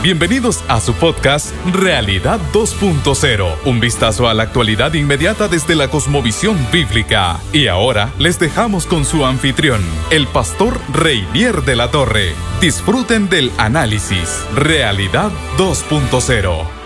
Bienvenidos a su podcast Realidad 2.0, un vistazo a la actualidad inmediata desde la cosmovisión bíblica. Y ahora les dejamos con su anfitrión, el pastor Reinier de la Torre. Disfruten del análisis Realidad 2.0.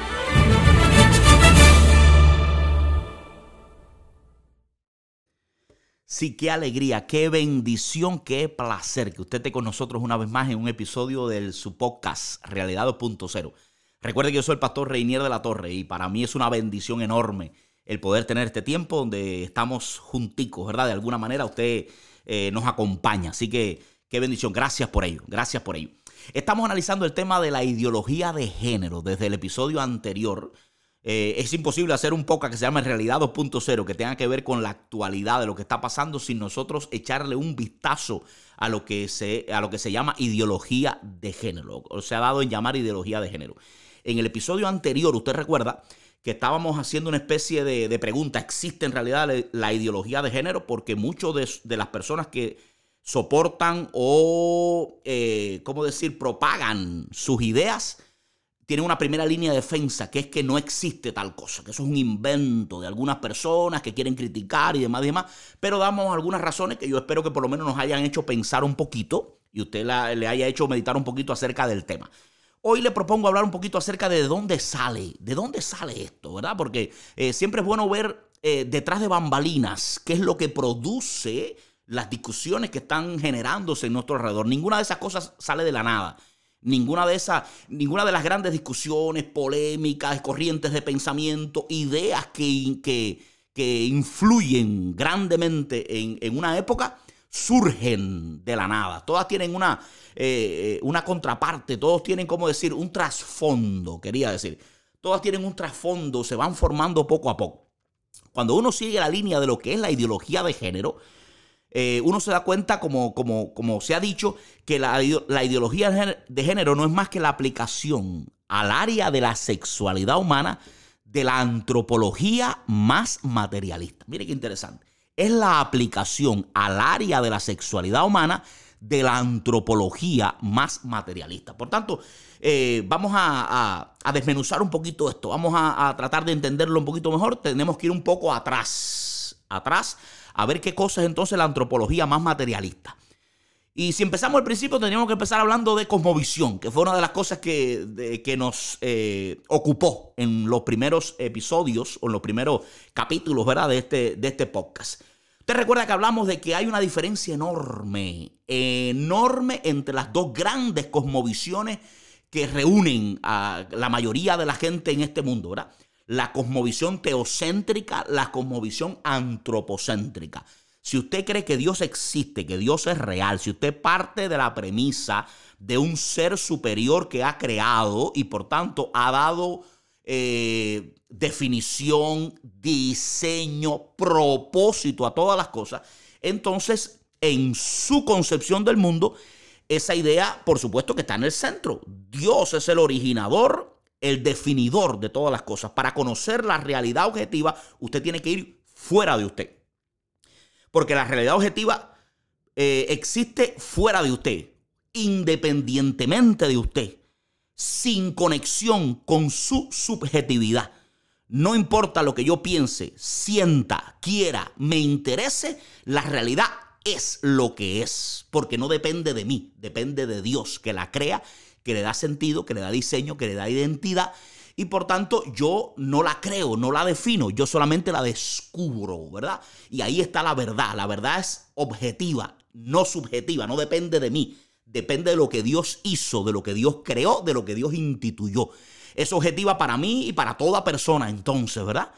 Sí, qué alegría, qué bendición, qué placer que usted esté con nosotros una vez más en un episodio del su podcast Realidad 2.0. Recuerde que yo soy el pastor Reinier de la Torre y para mí es una bendición enorme el poder tener este tiempo donde estamos junticos, ¿verdad? De alguna manera usted eh, nos acompaña. Así que qué bendición, gracias por ello, gracias por ello. Estamos analizando el tema de la ideología de género desde el episodio anterior eh, es imposible hacer un podcast que se llama Realidad 2.0 que tenga que ver con la actualidad de lo que está pasando sin nosotros echarle un vistazo a lo que se, a lo que se llama ideología de género. O se ha dado en llamar ideología de género. En el episodio anterior, usted recuerda que estábamos haciendo una especie de, pregunta, ¿existe en realidad la, ideología de género? Porque muchas de, las personas que soportan o, eh, ¿cómo decir?, propagan sus ideas, tiene una primera línea de defensa, que es que no existe tal cosa, que eso es un invento de algunas personas que quieren criticar y demás y demás, pero damos algunas razones que yo espero que por lo menos nos hayan hecho pensar un poquito y usted le haya hecho meditar un poquito acerca del tema. Hoy le propongo hablar un poquito acerca de dónde sale, de dónde sale esto, ¿verdad? Porque eh, siempre es bueno ver eh, detrás de bambalinas qué es lo que produce las discusiones que están generándose en nuestro alrededor. Ninguna de esas cosas sale de la nada. Ninguna de esas, ninguna de las grandes discusiones, polémicas, corrientes de pensamiento, ideas que, que, influyen grandemente en, una época, surgen de la nada. Todas tienen una, eh, una contraparte, todos tienen, como decir, un trasfondo, quería decir. Todas tienen un trasfondo, se van formando poco a poco. Cuando uno sigue la línea de lo que es la ideología de género, eh, uno se da cuenta, como, se ha dicho, que la, ideología de género no es más que la aplicación al área de la sexualidad humana de la antropología más materialista. Mire qué interesante. Es la aplicación al área de la sexualidad humana de la antropología más materialista. Por tanto, eh, vamos a, desmenuzar un poquito esto, vamos a tratar de entenderlo un poquito mejor. Tenemos que ir un poco atrás, atrás a ver qué cosa es entonces la antropología más materialista. Y si empezamos al principio, tendríamos que empezar hablando de cosmovisión, que fue una de las cosas que, que nos eh, ocupó en los primeros episodios o en los primeros capítulos ¿verdad? De, este, de este podcast. Usted recuerda que hablamos de que hay una diferencia enorme, enorme entre las dos grandes cosmovisiones que reúnen a la mayoría de la gente en este mundo, ¿verdad? La cosmovisión teocéntrica, la cosmovisión antropocéntrica. Si usted cree que Dios existe, que Dios es real, si usted parte de la premisa de un ser superior que ha creado y por tanto ha dado eh, definición, diseño, propósito a todas las cosas, entonces en su concepción del mundo, esa idea, por supuesto que está en el centro. Dios es el originador el definidor de todas las cosas. Para conocer la realidad objetiva, usted tiene que ir fuera de usted. Porque la realidad objetiva eh, existe fuera de usted, independientemente de usted, sin conexión con su subjetividad. No importa lo que yo piense, sienta, quiera, me interese, la realidad es lo que es, porque no depende de mí, depende de Dios que la crea que le da sentido, que le da diseño, que le da identidad. Y por tanto yo no la creo, no la defino, yo solamente la descubro, ¿verdad? Y ahí está la verdad. La verdad es objetiva, no subjetiva, no depende de mí. Depende de lo que Dios hizo, de lo que Dios creó, de lo que Dios instituyó. Es objetiva para mí y para toda persona entonces, ¿verdad?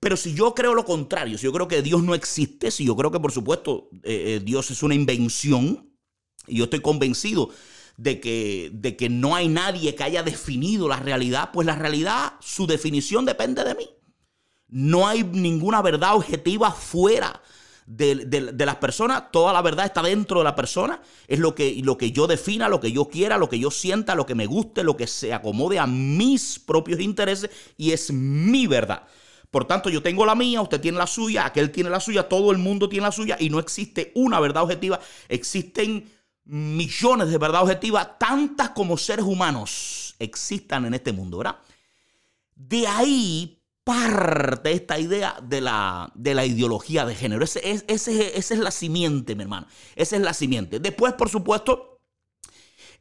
Pero si yo creo lo contrario, si yo creo que Dios no existe, si yo creo que por supuesto eh, eh, Dios es una invención, y yo estoy convencido de que, de que no hay nadie que haya definido la realidad, pues la realidad, su definición depende de mí. No hay ninguna verdad objetiva fuera de, las personas, toda la verdad está dentro de la persona, es lo que, lo que yo defina, lo que yo quiera, lo que yo sienta, lo que me guste, lo que se acomode a mis propios intereses y es mi verdad. Por tanto, yo tengo la mía, usted tiene la suya, aquel tiene la suya, todo el mundo tiene la suya y no existe una verdad objetiva, existen millones de verdad objetiva, tantas como seres humanos existan en este mundo, ¿verdad? De ahí parte esta idea de la, de la ideología de género. Ese, es, ese, esa es la simiente, mi hermano. Esa es la simiente. Después, por supuesto,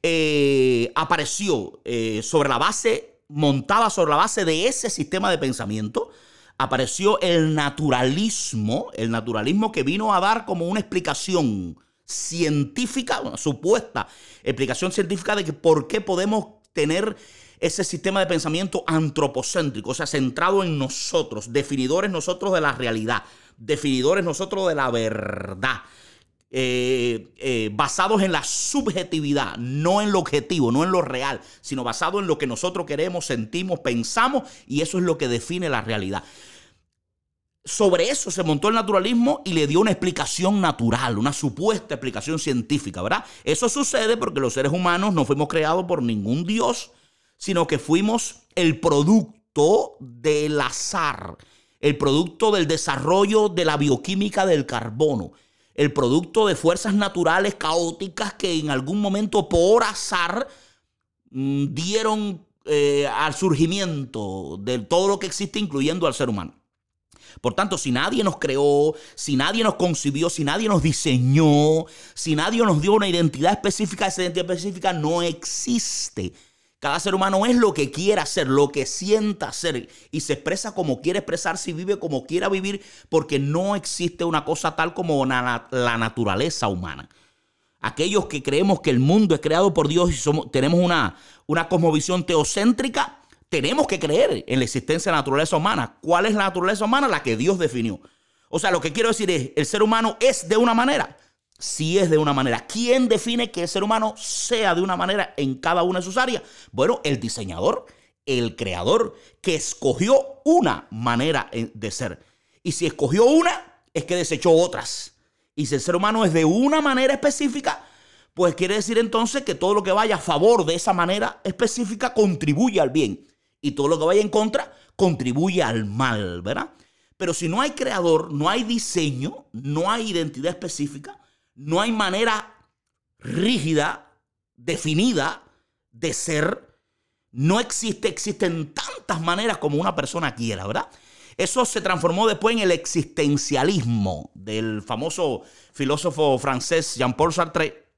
eh, apareció eh, sobre la base, montada sobre la base de ese sistema de pensamiento, apareció el naturalismo, el naturalismo que vino a dar como una explicación científica, una supuesta explicación científica de que por qué podemos tener ese sistema de pensamiento antropocéntrico, o sea, centrado en nosotros, definidores nosotros de la realidad, definidores nosotros de la verdad. Eh, eh, basados en la subjetividad, no en lo objetivo, no en lo real, sino basado en lo que nosotros queremos, sentimos, pensamos y eso es lo que define la realidad. Sobre eso se montó el naturalismo y le dio una explicación natural, una supuesta explicación científica, ¿verdad? Eso sucede porque los seres humanos no fuimos creados por ningún dios, sino que fuimos el producto del azar, el producto del desarrollo de la bioquímica del carbono el producto de fuerzas naturales caóticas que en algún momento por azar mm, dieron eh, al surgimiento de todo lo que existe, incluyendo al ser humano. Por tanto, si nadie nos creó, si nadie nos concibió, si nadie nos diseñó, si nadie nos dio una identidad específica, esa identidad específica no existe. Cada ser humano es lo que quiera ser, lo que sienta ser y se expresa como quiere expresarse y vive como quiera vivir porque no existe una cosa tal como la, naturaleza humana. Aquellos que creemos que el mundo es creado por Dios y somos, tenemos una, una cosmovisión teocéntrica, tenemos que creer en la existencia de la naturaleza humana. ¿Cuál es la naturaleza humana? La que Dios definió. O sea, lo que quiero decir es, el ser humano es de una manera si es de una manera. ¿Quién define que el ser humano sea de una manera en cada una de sus áreas? Bueno, el diseñador, el creador, que escogió una manera de ser. Y si escogió una, es que desechó otras. Y si el ser humano es de una manera específica, pues quiere decir entonces que todo lo que vaya a favor de esa manera específica contribuye al bien. Y todo lo que vaya en contra contribuye al mal, ¿verdad? Pero si no hay creador, no hay diseño, no hay identidad específica, no hay manera rígida, definida de ser. No existe, existen tantas maneras como una persona quiera, ¿verdad? Eso se transformó después en el existencialismo del famoso filósofo francés Jean-Paul Sartre,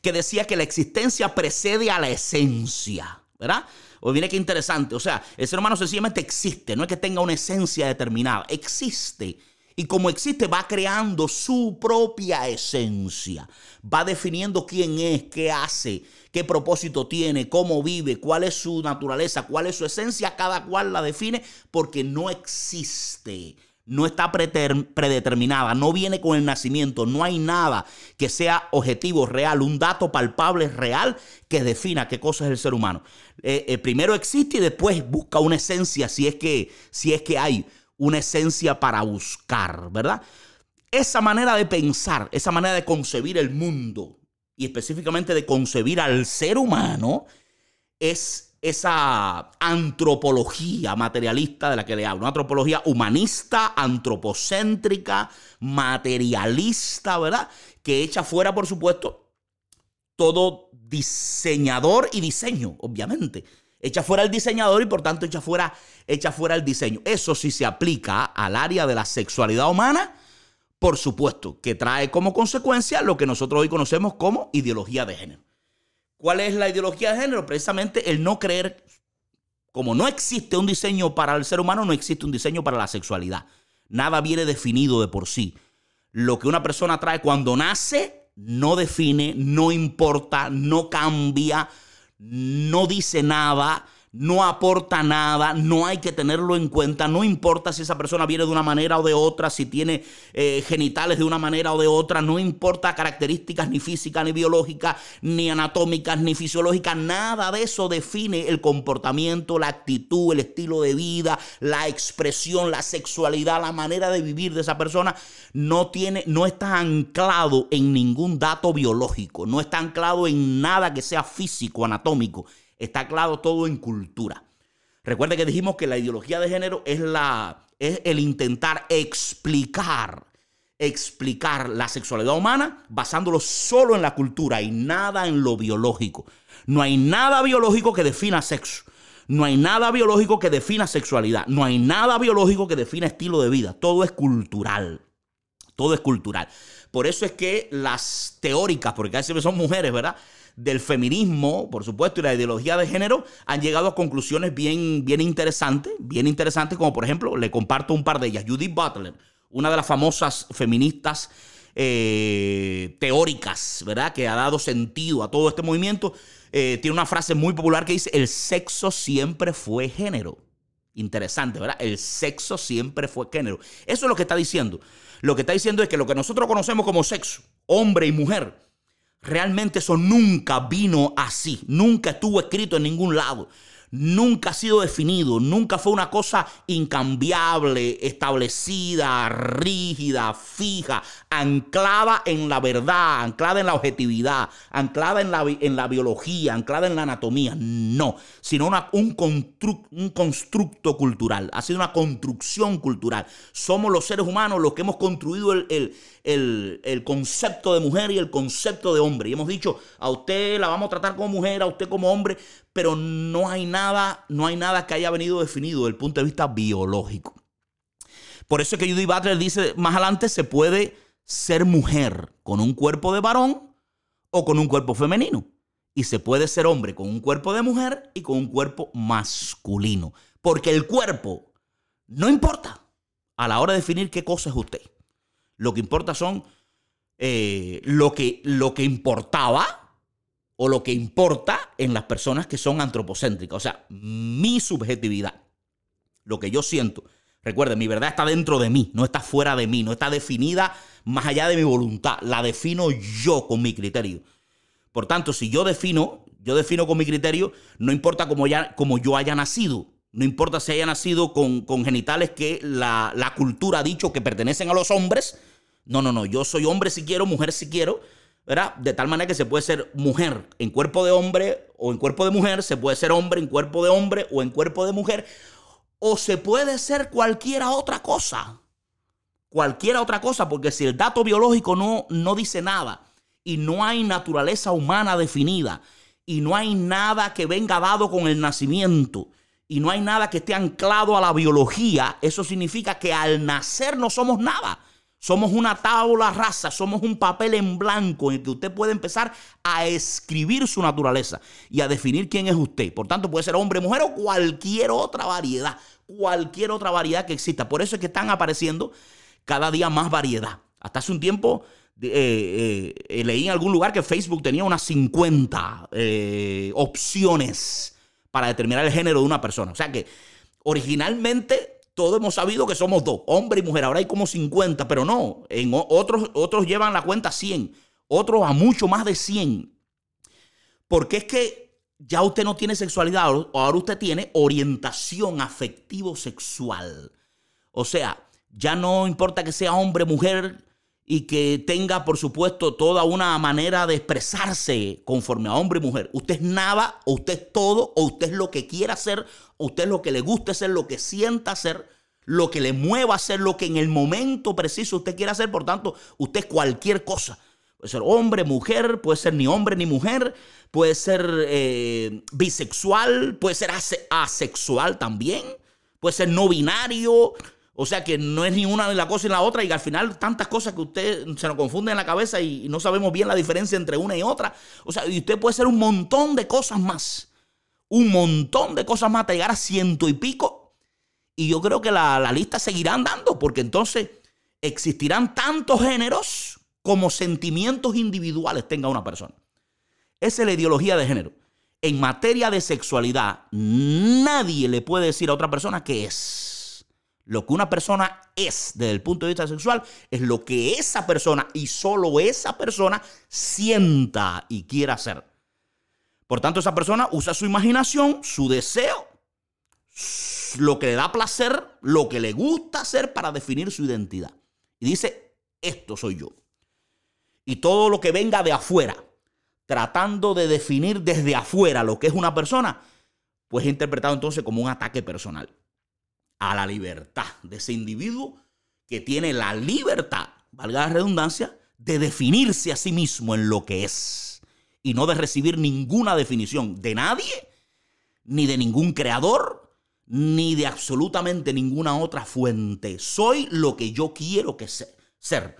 que decía que la existencia precede a la esencia, ¿verdad? O viene que interesante, o sea, el ser humano sencillamente existe, no es que tenga una esencia determinada, existe y como existe, va creando su propia esencia. Va definiendo quién es, qué hace, qué propósito tiene, cómo vive, cuál es su naturaleza, cuál es su esencia. Cada cual la define porque no existe. No está predeterminada, no viene con el nacimiento, no hay nada que sea objetivo, real, un dato palpable, real, que defina qué cosa es el ser humano. Eh, eh, primero existe y después busca una esencia si es que, si es que hay una esencia para buscar, ¿verdad? Esa manera de pensar, esa manera de concebir el mundo y específicamente de concebir al ser humano es esa antropología materialista de la que le hablo, una antropología humanista, antropocéntrica, materialista, ¿verdad? Que echa fuera, por supuesto, todo diseñador y diseño, obviamente. Echa fuera el diseñador y por tanto echa fuera, echa fuera el diseño. Eso sí se aplica al área de la sexualidad humana, por supuesto, que trae como consecuencia lo que nosotros hoy conocemos como ideología de género. ¿Cuál es la ideología de género? Precisamente el no creer, como no existe un diseño para el ser humano, no existe un diseño para la sexualidad. Nada viene definido de por sí. Lo que una persona trae cuando nace no define, no importa, no cambia, no dice nada, no aporta nada, no hay que tenerlo en cuenta, no importa si esa persona viene de una manera o de otra, si tiene eh, genitales de una manera o de otra, no importa características ni físicas, ni biológicas, ni anatómicas, ni fisiológicas, nada de eso define el comportamiento, la actitud, el estilo de vida, la expresión, la sexualidad, la manera de vivir de esa persona, no tiene, no está anclado en ningún dato biológico, no está anclado en nada que sea físico, anatómico Está claro todo en cultura. Recuerde que dijimos que la ideología de género es, la, es el intentar explicar explicar la sexualidad humana basándolo solo en la cultura y nada en lo biológico. No hay nada biológico que defina sexo. No hay nada biológico que defina sexualidad. No hay nada biológico que defina estilo de vida. Todo es cultural. Todo es cultural. Por eso es que las teóricas, porque casi son mujeres, ¿verdad? Del feminismo, por supuesto, y la ideología de género han llegado a conclusiones bien, bien interesantes, bien interesantes, como por ejemplo, le comparto un par de ellas. Judith Butler, una de las famosas feministas eh, teóricas, ¿verdad? Que ha dado sentido a todo este movimiento. Eh, tiene una frase muy popular que dice, el sexo siempre fue género. Interesante, ¿verdad? El sexo siempre fue género. Eso es lo que está diciendo. Lo que está diciendo es que lo que nosotros conocemos como sexo, hombre y mujer, realmente eso nunca vino así, nunca estuvo escrito en ningún lado nunca ha sido definido, nunca fue una cosa incambiable, establecida, rígida, fija, anclada en la verdad, anclada en la objetividad, anclada en la, en la biología, anclada en la anatomía. No, sino una, un, un constructo cultural, ha sido una construcción cultural. Somos los seres humanos los que hemos construido el, el, el, concepto de mujer y el concepto de hombre. Y hemos dicho, a usted la vamos a tratar como mujer, a usted como hombre, pero no hay nada, no hay nada que haya venido definido desde el punto de vista biológico. Por eso es que Judy Butler dice más adelante se puede ser mujer con un cuerpo de varón o con un cuerpo femenino. Y se puede ser hombre con un cuerpo de mujer y con un cuerpo masculino. Porque el cuerpo no importa a la hora de definir qué cosa es usted. Lo que importa son eh, lo, que, lo que importaba o lo que importa en las personas que son antropocéntricas. O sea, mi subjetividad, lo que yo siento. Recuerden, mi verdad está dentro de mí, no está fuera de mí, no está definida más allá de mi voluntad. La defino yo con mi criterio. Por tanto, si yo defino, yo defino con mi criterio, no importa cómo, ya, yo haya nacido. No importa si haya nacido con, con genitales que la, la cultura ha dicho que pertenecen a los hombres. No, no, no. Yo soy hombre si quiero, mujer si quiero De tal manera que se puede ser mujer en cuerpo de hombre o en cuerpo de mujer, se puede ser hombre en cuerpo de hombre o en cuerpo de mujer, o se puede ser cualquiera otra cosa. Cualquiera otra cosa, porque si el dato biológico no, no dice nada y no hay naturaleza humana definida y no hay nada que venga dado con el nacimiento y no hay nada que esté anclado a la biología, eso significa que al nacer no somos nada. Somos una tabla rasa, somos un papel en blanco en el que usted puede empezar a escribir su naturaleza y a definir quién es usted. Por tanto, puede ser hombre, mujer o cualquier otra variedad, cualquier otra variedad que exista. Por eso es que están apareciendo cada día más variedad. Hasta hace un tiempo eh, eh, leí en algún lugar que Facebook tenía unas 50 eh, opciones para determinar el género de una persona. O sea que originalmente todos hemos sabido que somos dos, hombre y mujer. Ahora hay como 50, pero no. En otros, otros llevan la cuenta 100, otros a mucho más de 100. Porque es que ya usted no tiene sexualidad, ahora usted tiene orientación afectivo-sexual. O sea, ya no importa que sea hombre, mujer y que tenga, por supuesto, toda una manera de expresarse conforme a hombre y mujer. Usted es nada, o usted es todo, o usted es lo que quiera ser, o usted es lo que le guste ser, lo que sienta ser, lo que le mueva a ser, lo que en el momento preciso usted quiera hacer. Por tanto, usted es cualquier cosa. Puede ser hombre, mujer, puede ser ni hombre ni mujer, puede ser eh, bisexual, puede ser asexual también, puede ser no binario, o sea que no es ni una ni la cosa ni la otra y al final tantas cosas que usted se nos confunde en la cabeza y, no sabemos bien la diferencia entre una y otra. O sea, y usted puede ser un montón de cosas más. Un montón de cosas más hasta llegar a ciento y pico. Y yo creo que la, la lista seguirá andando porque entonces existirán tantos géneros como sentimientos individuales tenga una persona. Esa es la ideología de género. En materia de sexualidad, nadie le puede decir a otra persona qué es. Lo que una persona es desde el punto de vista sexual es lo que esa persona y solo esa persona sienta y quiera hacer. Por tanto, esa persona usa su imaginación, su deseo, lo que le da placer, lo que le gusta hacer para definir su identidad. Y dice, esto soy yo. Y todo lo que venga de afuera, tratando de definir desde afuera lo que es una persona, pues es interpretado entonces como un ataque personal a la libertad de ese individuo que tiene la libertad valga la redundancia, de definirse a sí mismo en lo que es y no de recibir ninguna definición de nadie, ni de ningún creador, ni de absolutamente ninguna otra fuente. Soy lo que yo quiero que ser.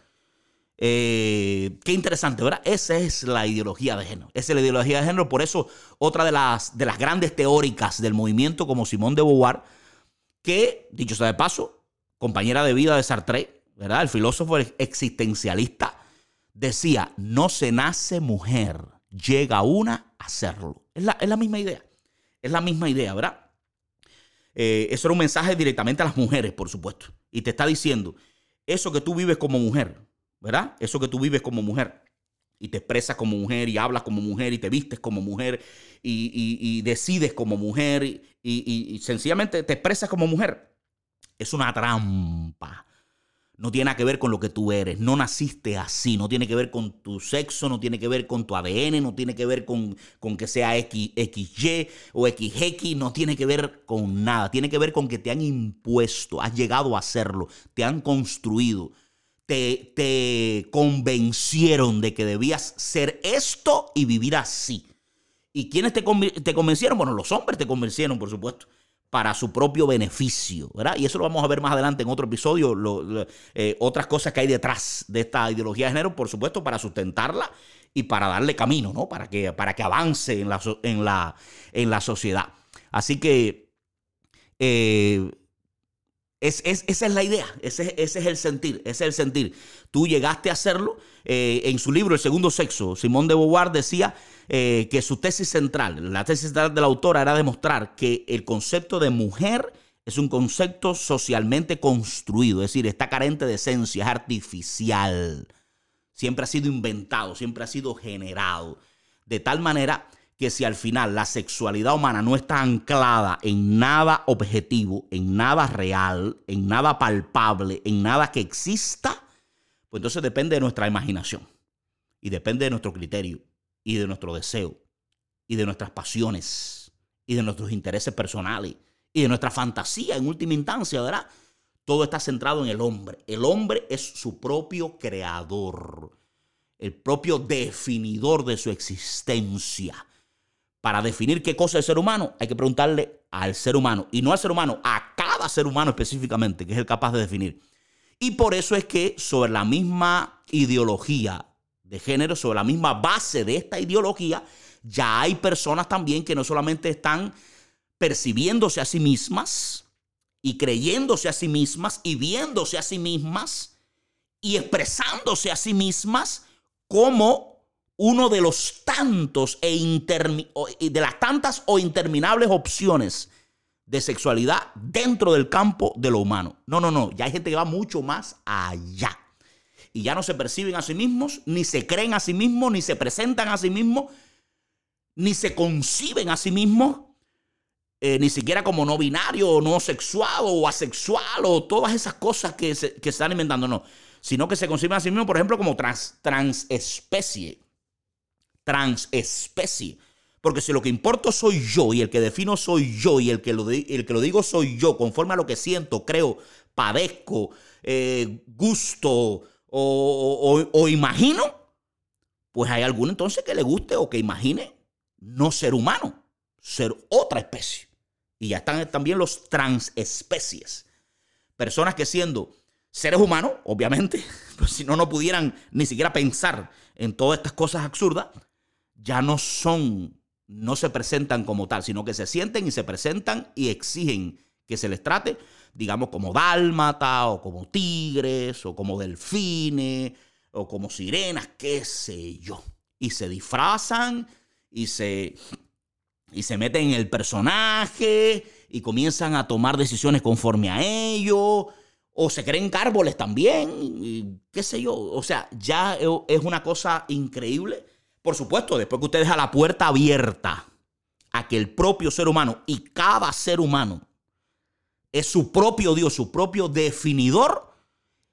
Eh, qué interesante, ¿verdad? Esa es la ideología de género. Esa es la ideología de género. Por eso, otra de las, de las grandes teóricas del movimiento, como Simón de Beauvoir, que, dicho sea de paso, compañera de vida de Sartre, ¿verdad? El filósofo existencialista, decía: no se nace mujer, llega una a serlo. Es la, es la misma idea. Es la misma idea, ¿verdad? Eh, eso era un mensaje directamente a las mujeres, por supuesto. Y te está diciendo: eso que tú vives como mujer, ¿verdad? Eso que tú vives como mujer y te expresas como mujer y hablas como mujer y te vistes como mujer y, decides como mujer y, sencillamente te expresas como mujer. Es una trampa. No tiene que ver con lo que tú eres. No naciste así. No tiene que ver con tu sexo. No tiene que ver con tu ADN. No tiene que ver con, con que sea X, XY o XX. No tiene que ver con nada. Tiene que ver con que te han impuesto. Has llegado a hacerlo. Te han construido te, convencieron de que debías ser esto y vivir así. ¿Y quiénes te, convencieron? Bueno, los hombres te convencieron, por supuesto para su propio beneficio, ¿verdad? Y eso lo vamos a ver más adelante en otro episodio, eh, otras cosas que hay detrás de esta ideología de género, por supuesto, para sustentarla y para darle camino, ¿no? Para que, para que avance en la, en la, en la sociedad. Así que eh, esa es la idea, ese, es el sentir, ese es el sentir. Tú llegaste a hacerlo. Eh, en su libro El segundo sexo, Simón de Beauvoir decía eh, que su tesis central, la tesis central de la autora era demostrar que el concepto de mujer es un concepto socialmente construido, es decir, está carente de esencia, es artificial. Siempre ha sido inventado, siempre ha sido generado. De tal manera que si al final la sexualidad humana no está anclada en nada objetivo, en nada real, en nada palpable, en nada que exista, pues entonces depende de nuestra imaginación y depende de nuestro criterio y de nuestro deseo y de nuestras pasiones y de nuestros intereses personales y de nuestra fantasía en última instancia, ¿verdad? Todo está centrado en el hombre. El hombre es su propio creador, el propio definidor de su existencia para definir qué cosa es ser humano, hay que preguntarle al ser humano. Y no al ser humano, a cada ser humano específicamente, que es el capaz de definir. Y por eso es que sobre la misma ideología de género, sobre la misma base de esta ideología, ya hay personas también que no solamente están percibiéndose a sí mismas y creyéndose a sí mismas y viéndose a sí mismas y expresándose a sí mismas como uno de los tantos e de las tantas o interminables opciones de sexualidad dentro del campo de lo humano. No, no, no, ya hay gente que va mucho más allá. Y ya no se perciben a sí mismos, ni se creen a sí mismos, ni se presentan a sí mismos, ni se conciben a sí mismos, eh, ni siquiera como no binario, o no sexual, o asexual, o todas esas cosas que se, que están inventando, no. Sino que se conciben a sí mismos, por ejemplo, como trans, transespecie transespecie. Porque si lo que importa soy yo y el que defino soy yo y el que lo, el que lo digo soy yo, conforme a lo que siento, creo, padezco, eh, gusto o, o imagino, pues hay alguno entonces que le guste o que imagine no ser humano, ser otra especie. Y ya están también los transespecies. Personas que siendo seres humanos, obviamente, pues si no, no pudieran ni siquiera pensar en todas estas cosas absurdas, ya no son, no se presentan como tal, sino que se sienten y se presentan y exigen que se les trate, digamos, como dálmata o como tigres o como delfines o como sirenas, qué sé yo. Y se disfrazan y se, y se meten en el personaje y comienzan a tomar decisiones conforme a ello. O se creen árboles también, qué sé yo. O sea, ya es una cosa increíble por supuesto, después que usted deja la puerta abierta a que el propio ser humano y cada ser humano es su propio Dios, su propio definidor,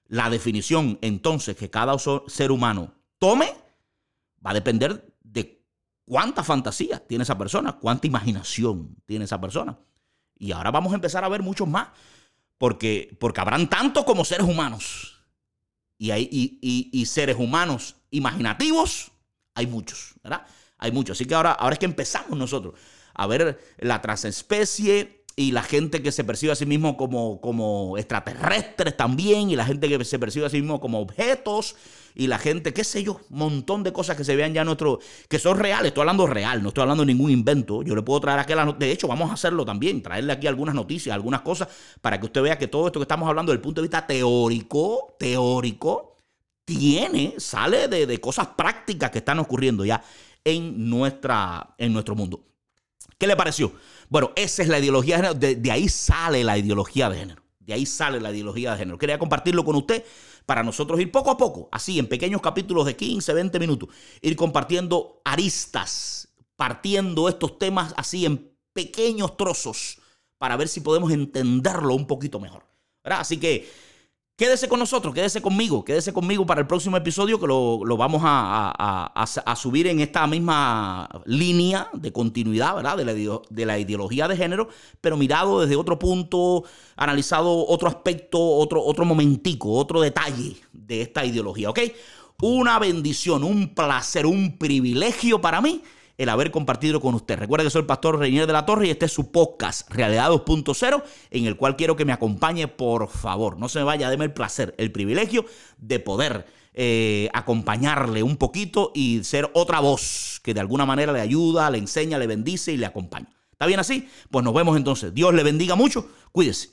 la definición entonces que cada ser humano tome va a depender de cuánta fantasía tiene esa persona, cuánta imaginación tiene esa persona. Y ahora vamos a empezar a ver muchos más, porque, porque habrán tantos como seres humanos. Y, hay, y, seres humanos imaginativos, hay muchos, ¿verdad? Hay muchos. Así que ahora, ahora es que empezamos nosotros a ver la transespecie y la gente que se percibe a sí mismo como, como extraterrestres también, y la gente que se percibe a sí mismo como objetos, y la gente, qué sé yo, montón de cosas que se vean ya nuestro, que son reales, estoy hablando real, no estoy hablando de ningún invento, yo le puedo traer aquí, la, de hecho vamos a hacerlo también, traerle aquí algunas noticias, algunas cosas, para que usted vea que todo esto que estamos hablando desde el punto de vista teórico, teórico, tiene, sale de, de cosas prácticas que están ocurriendo ya en, nuestra, en nuestro mundo. ¿Qué le pareció? Bueno, esa es la ideología de género, de, de ahí sale la ideología de género. De ahí sale la ideología de género. Quería compartirlo con usted para nosotros ir poco a poco, así en pequeños capítulos de 15, 20 minutos, ir compartiendo aristas, partiendo estos temas así en pequeños trozos para ver si podemos entenderlo un poquito mejor. Así que Quédese con nosotros, quédese conmigo, quédese conmigo para el próximo episodio que lo, vamos a, subir en esta misma línea de continuidad, ¿verdad? De la, de la, ideología de género, pero mirado desde otro punto, analizado otro aspecto, otro, otro momentico, otro detalle de esta ideología, ¿ok? Una bendición, un placer, un privilegio para mí el haber compartido con usted. Recuerda que soy el pastor Reinier de la Torre y este es su podcast, Realidad 2.0, en el cual quiero que me acompañe, por favor. No se me vaya, déme el placer, el privilegio de poder eh, acompañarle un poquito y ser otra voz que de alguna manera le ayuda, le enseña, le bendice y le acompaña. ¿Está bien así? Pues nos vemos entonces. Dios le bendiga mucho. Cuídese.